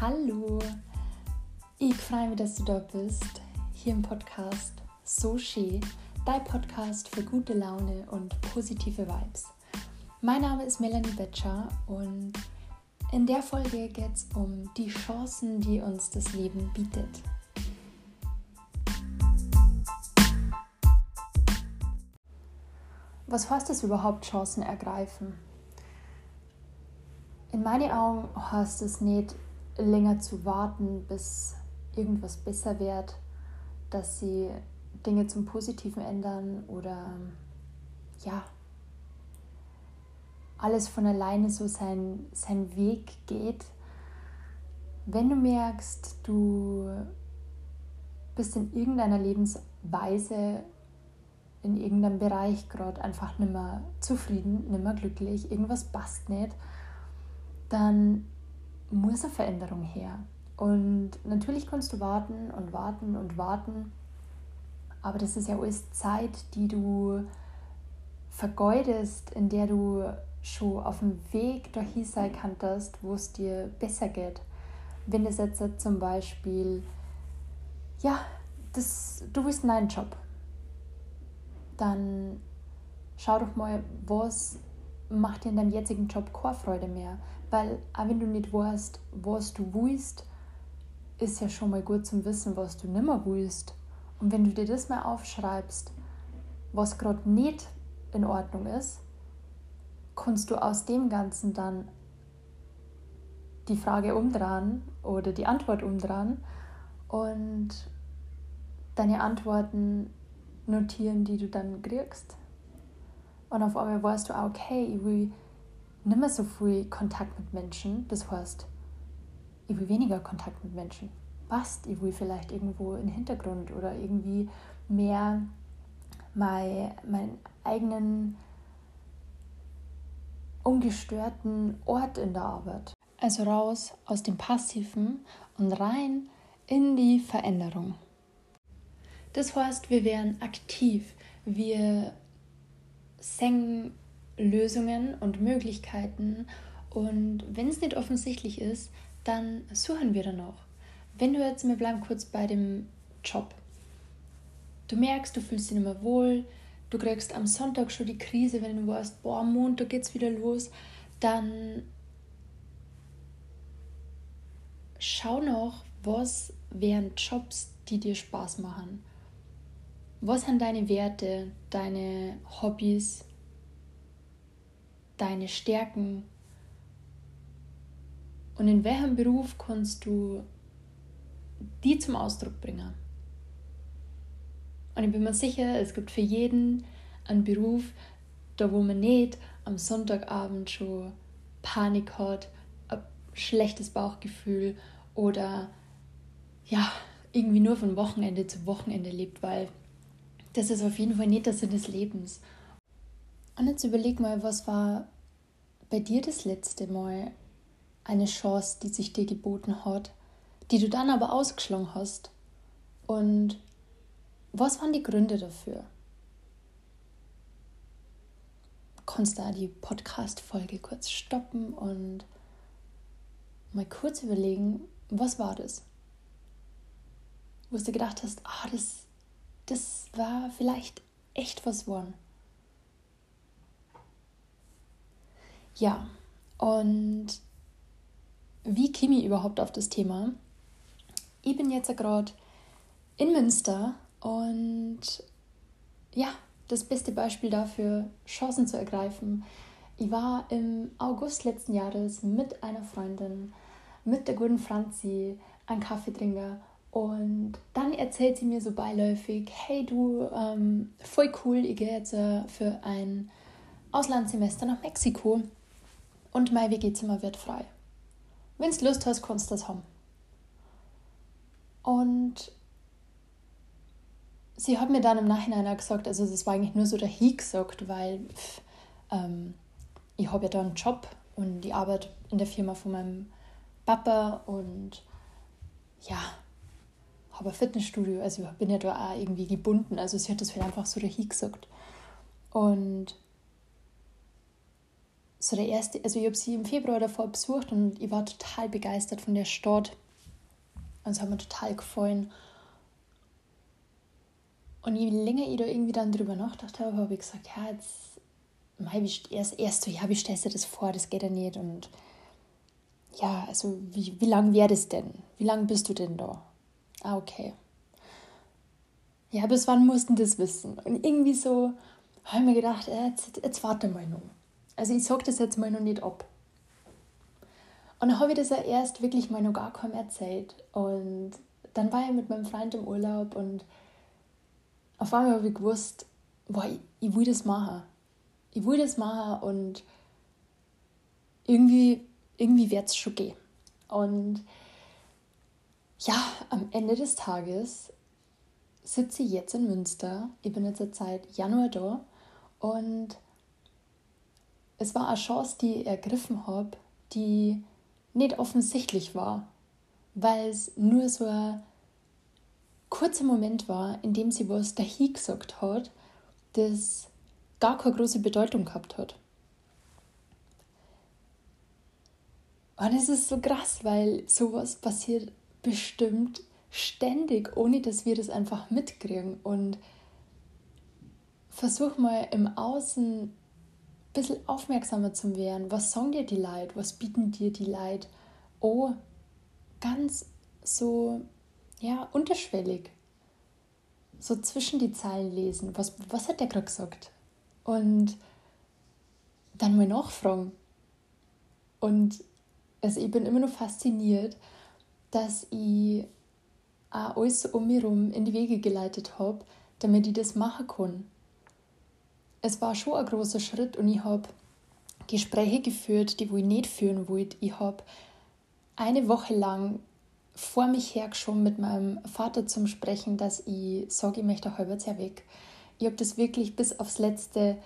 Hallo, ich freue mich, dass du da bist, hier im Podcast So Schön, dein Podcast für gute Laune und positive Vibes. Mein Name ist Melanie Betscher und in der Folge geht es um die Chancen, die uns das Leben bietet. Was heißt es überhaupt, Chancen ergreifen? In meinen Augen heißt es nicht, länger zu warten, bis irgendwas besser wird, dass sie Dinge zum Positiven ändern oder ja, alles von alleine so sein, seinen Weg geht. Wenn du merkst, du bist in irgendeiner Lebensweise, in irgendeinem Bereich gerade einfach nicht mehr zufrieden, nicht mehr glücklich, irgendwas passt nicht, dann muss eine Veränderung her. Und natürlich kannst du warten und warten und warten, aber das ist ja alles Zeit, die du vergeudest, in der du schon auf dem Weg dahin sein kannst, wo es dir besser geht. Wenn das jetzt zum Beispiel, ja, das, du willst einen neuen Job, dann schau doch mal, was macht dir in deinem jetzigen Job keine Freude mehr. Weil auch wenn du nicht weißt, was du willst, ist ja schon mal gut zum Wissen, was du nicht mehr willst. Und wenn du dir das mal aufschreibst, was gerade nicht in Ordnung ist, kannst du aus dem Ganzen dann die Frage umdrehen oder die Antwort umdrehen und deine Antworten notieren, die du dann kriegst. Und auf einmal weißt du auch, okay, ich will nicht mehr so viel Kontakt mit Menschen. Das heißt, ich will weniger Kontakt mit Menschen. Passt, ich will vielleicht irgendwo im Hintergrund oder irgendwie mehr mein, meinen eigenen ungestörten Ort in der Arbeit. Also raus aus dem Passiven und rein in die Veränderung. Das heißt, wir werden aktiv, wir senken Lösungen und Möglichkeiten und wenn es nicht offensichtlich ist, dann suchen wir danach. Wenn du jetzt, wir bleiben kurz bei dem Job. Du merkst, du fühlst dich nicht mehr wohl, du kriegst am Sonntag schon die Krise, wenn du weißt, boah, am Montag geht's wieder los, dann schau noch, was wären Jobs, die dir Spaß machen. Was sind deine Werte, deine Hobbys, deine Stärken und in welchem Beruf kannst du die zum Ausdruck bringen. Und ich bin mir sicher, es gibt für jeden einen Beruf, da wo man nicht am Sonntagabend schon Panik hat, ein schlechtes Bauchgefühl oder ja, irgendwie nur von Wochenende zu Wochenende lebt, weil das ist auf jeden Fall nicht der Sinn des Lebens. Und jetzt überleg mal, was war bei dir das letzte Mal eine Chance, die sich dir geboten hat, die du dann aber ausgeschlagen hast? Und was waren die Gründe dafür? Kannst da die Podcast-Folge kurz stoppen und mal kurz überlegen, was war das? Wo du gedacht hast, ah, das, das war vielleicht echt was geworden. Ja, und wie ich überhaupt auf das Thema? Ich bin jetzt gerade in Münster und ja, das beste Beispiel dafür, Chancen zu ergreifen. Ich war im August letzten Jahres mit einer Freundin, mit der guten Franzi, ein Kaffeetrinker und dann erzählt sie mir so beiläufig, hey du, ähm, voll cool, ich gehe jetzt äh, für ein Auslandssemester nach Mexiko und mein WG-Zimmer wird frei. Wenn du Lust hast, kannst du das haben. Und sie hat mir dann im Nachhinein auch gesagt, also das war eigentlich nur so der dahin gesagt, weil pff, ähm, ich habe ja da einen Job und ich arbeite in der Firma von meinem Papa und ja, ein Fitnessstudio, also ich bin ja da auch irgendwie gebunden, also sie hat das vielleicht einfach so dahin gesagt. Und so der erste, also ich habe sie im Februar davor besucht und ich war total begeistert von der Stadt. Und es hat mir total gefallen. Und je länger ich da irgendwie dann drüber nachgedacht habe, habe ich gesagt, ja, jetzt, mei, erst, erst so, ja, wie stellst du das vor, das geht ja nicht. Und ja, also wie, wie lang wäre das denn? Wie lange bist du denn da? Ah, okay. Ja, bis wann mussten das wissen? Und irgendwie so habe ich mir gedacht, äh, jetzt, jetzt warte mal noch. Also ich sage das jetzt mal noch nicht ab. Und dann habe ich das ja erst wirklich mal noch gar kaum erzählt. Und dann war ich mit meinem Freund im Urlaub und auf einmal habe ich gewusst, boah, ich, ich will das machen. Ich will das machen und irgendwie, irgendwie wird es schon gehen. Und ja, am Ende des Tages sitze ich jetzt in Münster. Ich bin jetzt seit Januar da und es war eine Chance, die ich ergriffen habe, die nicht offensichtlich war, weil es nur so ein kurzer Moment war, in dem sie was dahin gesagt hat, das gar keine große Bedeutung gehabt hat. Und es ist so krass, weil sowas passiert bestimmt ständig, ohne dass wir das einfach mitkriegen. Und versuch mal im Außen ein bisschen aufmerksamer zu werden. Was sagen dir die Leute? Was bieten dir die Leute? Oh, ganz so, ja, unterschwellig. So zwischen die Zeilen lesen. Was, was hat der gerade gesagt? Und dann mal nachfragen. Und also ich bin immer noch fasziniert, dass ich auch alles um mich herum in die Wege geleitet habe, damit ich das machen kann. Es war schon ein großer Schritt und ich habe Gespräche geführt, die ich nicht führen wollte. Ich habe eine Woche lang vor mich hergeschoben mit meinem Vater zum Sprechen, dass ich sage, ich möchte ein halbes Jahr weg. Ich habe das wirklich bis aufs Letzte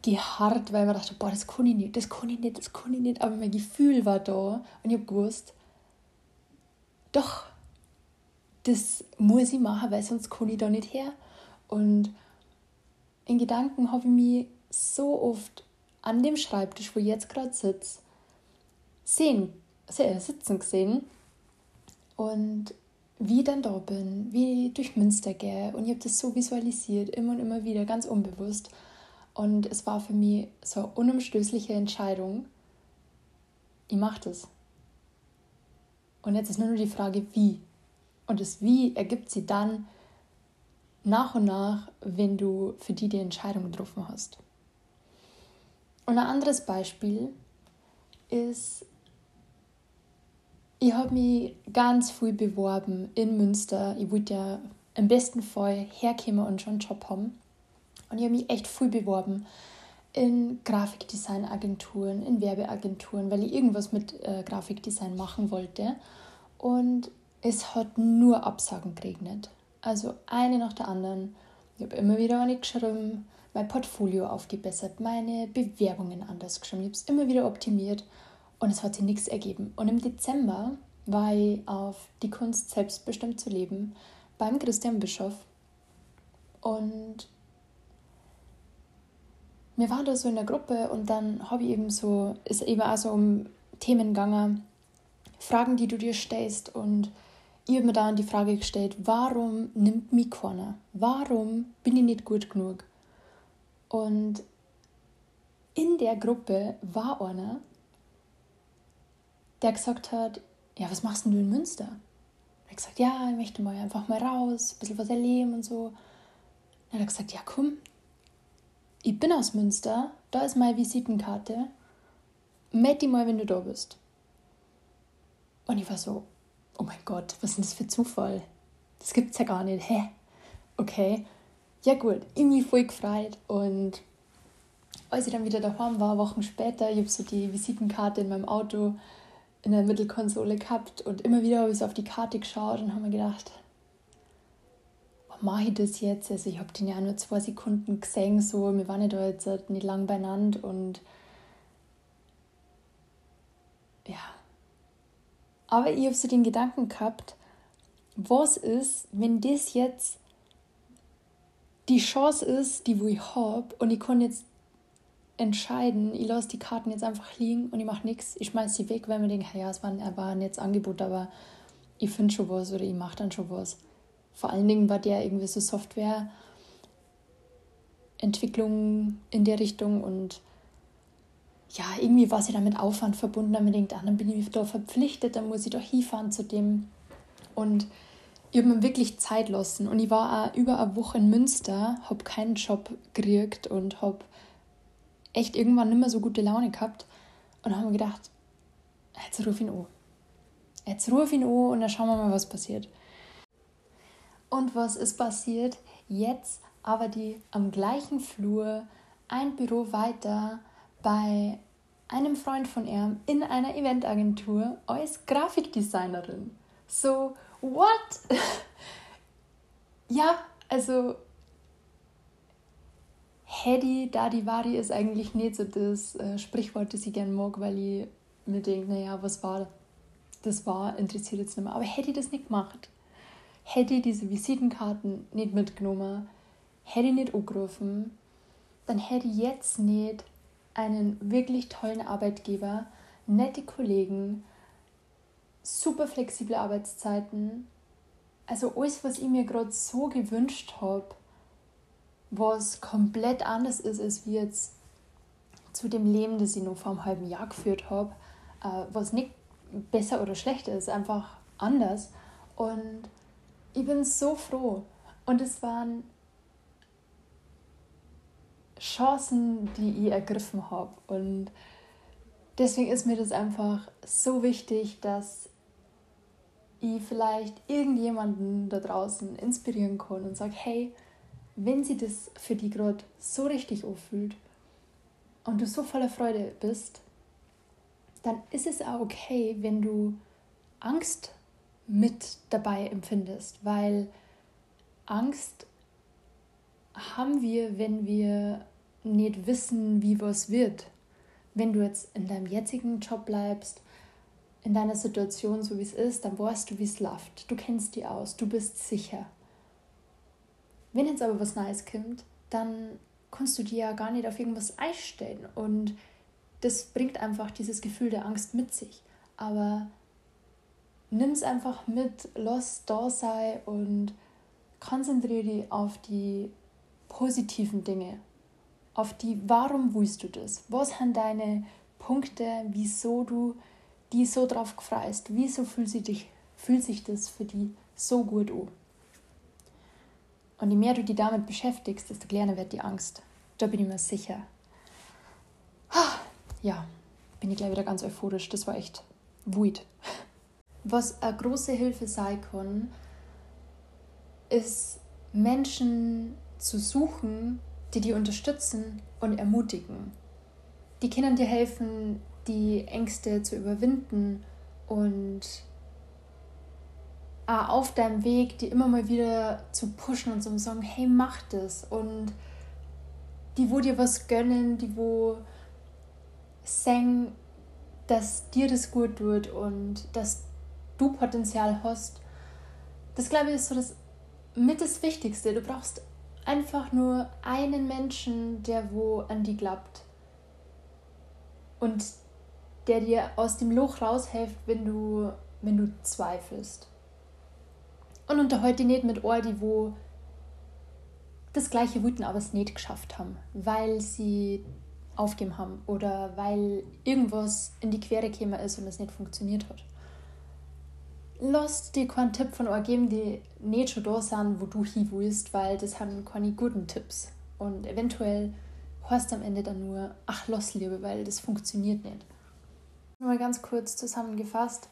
ausgeharrt, weil mir dachte, boah, das kann ich nicht, das kann ich nicht, das kann ich nicht. Aber mein Gefühl war da und ich habe gewusst, doch, das muss ich machen, weil sonst kann ich da nicht her. Und in Gedanken habe ich mich so oft an dem Schreibtisch, wo ich jetzt gerade sitze, sehen, sitzen gesehen und wie ich dann da bin, wie ich durch Münster gehe und ich habe das so visualisiert, immer und immer wieder, ganz unbewusst. Und es war für mich so eine unumstößliche Entscheidung, ich mache das. Und jetzt ist nur noch die Frage, wie. Und das Wie ergibt sie dann nach und nach, wenn du für die die Entscheidung getroffen hast. Und ein anderes Beispiel ist, ich habe mich ganz früh beworben in Münster. Ich wollte ja im besten Fall herkommen und schon einen Job haben. Und ich habe mich echt früh beworben in Grafikdesignagenturen, in Werbeagenturen, weil ich irgendwas mit äh, Grafikdesign machen wollte. Und es hat nur Absagen geregnet. Also eine nach der anderen. Ich habe immer wieder eine geschrieben, mein Portfolio aufgebessert, meine Bewerbungen anders geschrieben. Ich habe es immer wieder optimiert und es hat sich nichts ergeben. Und im Dezember war ich auf die Kunst selbstbestimmt zu leben beim Christian Bischof und wir waren da so in der Gruppe und dann habe ich eben so, ist eben auch so um Themen gegangen, Fragen, die du dir stellst und ich habe mir dann die Frage gestellt, warum nimmt mich keiner? Warum bin ich nicht gut genug? Und in der Gruppe war einer, der gesagt hat, ja, was machst denn du in Münster? Er hat gesagt, ja, ich möchte mal einfach mal raus, ein bisschen was erleben und so. Dann hat er gesagt, ja, komm, ich bin aus Münster, da ist meine Visitenkarte, meld dich mal, wenn du da bist. Und ich war so, oh mein Gott, was ist denn das für Zufall? Das gibt's ja gar nicht. Hä? Okay. Ja gut, irgendwie voll gefreut und als ich dann wieder daheim war, Wochen später, ich habe so die Visitenkarte in meinem Auto in der Mittelkonsole gehabt und immer wieder habe ich so auf die Karte geschaut und habe mir gedacht, mache ich das jetzt? Also ich habe den ja nur zwei Sekunden gesehen, so, wir waren ja da jetzt nicht lang beieinander und ja. Aber ich habe so den Gedanken gehabt, was ist, wenn das jetzt die Chance ist, die wo ich habe und ich kann jetzt entscheiden, ich lasse die Karten jetzt einfach liegen und ich mache nichts. Ich schmeiße sie weg, weil mir denke, ja, es ein, war ein jetzt Angebot, aber ich finde schon was oder ich mache dann schon was. Vor allen Dingen war der irgendwie so Softwareentwicklung in der Richtung und ja, irgendwie war sie da mit Aufwand verbunden, damit ich denke, ah, dann bin ich da verpflichtet, dann muss ich doch hinfahren zu dem. Und ich habe mir wirklich Zeit lassen. Und ich war auch über eine Woche in Münster, habe keinen Job gekriegt und habe echt irgendwann nicht mehr so gute Laune gehabt. Und habe mir gedacht, jetzt ruf ihn an. Jetzt ruf ihn an und dann schauen wir mal, was passiert. Und was ist passiert? Jetzt aber die am gleichen Flur, ein Büro weiter, bei einem Freund von ihm in einer Eventagentur als Grafikdesignerin. So, what? ja, also Hedi Dadivari ist eigentlich nicht so das äh, Sprichwort, das ich gerne mag, weil ich mir denke, naja, was war das war, interessiert jetzt nicht mehr. Aber hätte ich das nicht gemacht, hätte ich diese Visitenkarten nicht mitgenommen, hätte ich nicht angerufen, dann hätte ich jetzt nicht einen wirklich tollen Arbeitgeber, nette Kollegen, super flexible Arbeitszeiten. Also alles, was ich mir gerade so gewünscht habe, was komplett anders ist, als wie jetzt zu dem Leben, das ich noch vor einem halben Jahr geführt habe, äh, was nicht besser oder schlechter ist, einfach anders. Und ich bin so froh. Und es waren Chancen, die ich ergriffen habe. Und deswegen ist mir das einfach so wichtig, dass ich vielleicht irgendjemanden da draußen inspirieren kann und sage, hey, wenn sie das für die gerade so richtig anfühlt und du so voller Freude bist, dann ist es auch okay, wenn du Angst mit dabei empfindest, weil Angst haben wir, wenn wir nicht wissen, wie was wird. Wenn du jetzt in deinem jetzigen Job bleibst, in deiner Situation so wie es ist, dann weißt du, wie es läuft. Du kennst die aus, du bist sicher. Wenn jetzt aber was Neues kommt, dann kannst du dir ja gar nicht auf irgendwas einstellen und das bringt einfach dieses Gefühl der Angst mit sich. Aber nimm es einfach mit, lass da sein und konzentriere dich auf die positiven Dinge, auf die, warum willst du das? Was sind deine Punkte, wieso du die so drauf freust? Wieso fühlt sich, dich, fühlt sich das für die so gut an? Und je mehr du dich damit beschäftigst, desto kleiner wird die Angst. Da bin ich mir sicher. Ja, bin ich gleich wieder ganz euphorisch. Das war echt wut. Was eine große Hilfe sein kann, ist Menschen zu suchen, die dich unterstützen und ermutigen. Die können dir helfen, die Ängste zu überwinden und auf deinem Weg die immer mal wieder zu pushen und zu sagen, hey, mach das. Und die, wo dir was gönnen, die, wo sagen, dass dir das gut tut und dass du Potenzial hast. Das glaube ich ist so das mit das Wichtigste. Du brauchst einfach nur einen Menschen, der wo an die glaubt und der dir aus dem Loch raushilft, wenn du, wenn du zweifelst. Und unterhalte nicht mit Ordi, wo das gleiche wüten, aber es nicht geschafft haben, weil sie aufgeben haben oder weil irgendwas in die Quere gekommen ist und es nicht funktioniert hat lass dir keinen Tipp von euch geben, die nicht schon da sind, wo du hin willst, weil das haben keine guten Tipps. Und eventuell heißt am Ende dann nur, ach, lass lieber, weil das funktioniert nicht. Mal ganz kurz zusammengefasst.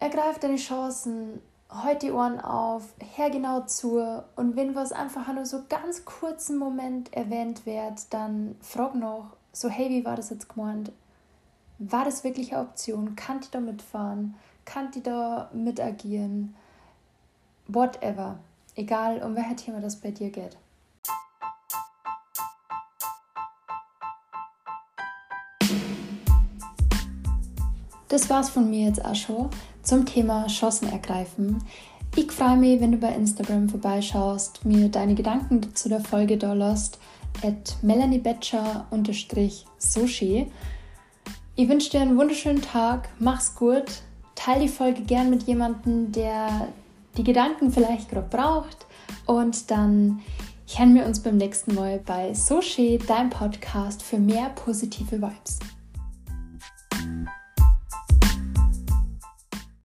Ergreif deine Chancen, halt die Ohren auf, hör genau zu und wenn was einfach nur so ganz kurzen Moment erwähnt wird, dann frag noch, so hey, wie war das jetzt gemeint? War das wirklich eine Option? Kann ich da mitfahren? Kann die da mit agieren? Whatever. Egal, um welches Thema das bei dir geht. Das war's von mir jetzt auch schon zum Thema Chancen ergreifen. Ich freue mich, wenn du bei Instagram vorbeischaust, mir deine Gedanken zu der Folge da lässt. at melaniebetscher-soshi. Ich wünsche dir einen wunderschönen Tag, mach's gut, teile die Folge gern mit jemandem, der die Gedanken vielleicht gerade braucht und dann hören wir uns beim nächsten Mal bei Soshi, dein Podcast für mehr positive Vibes.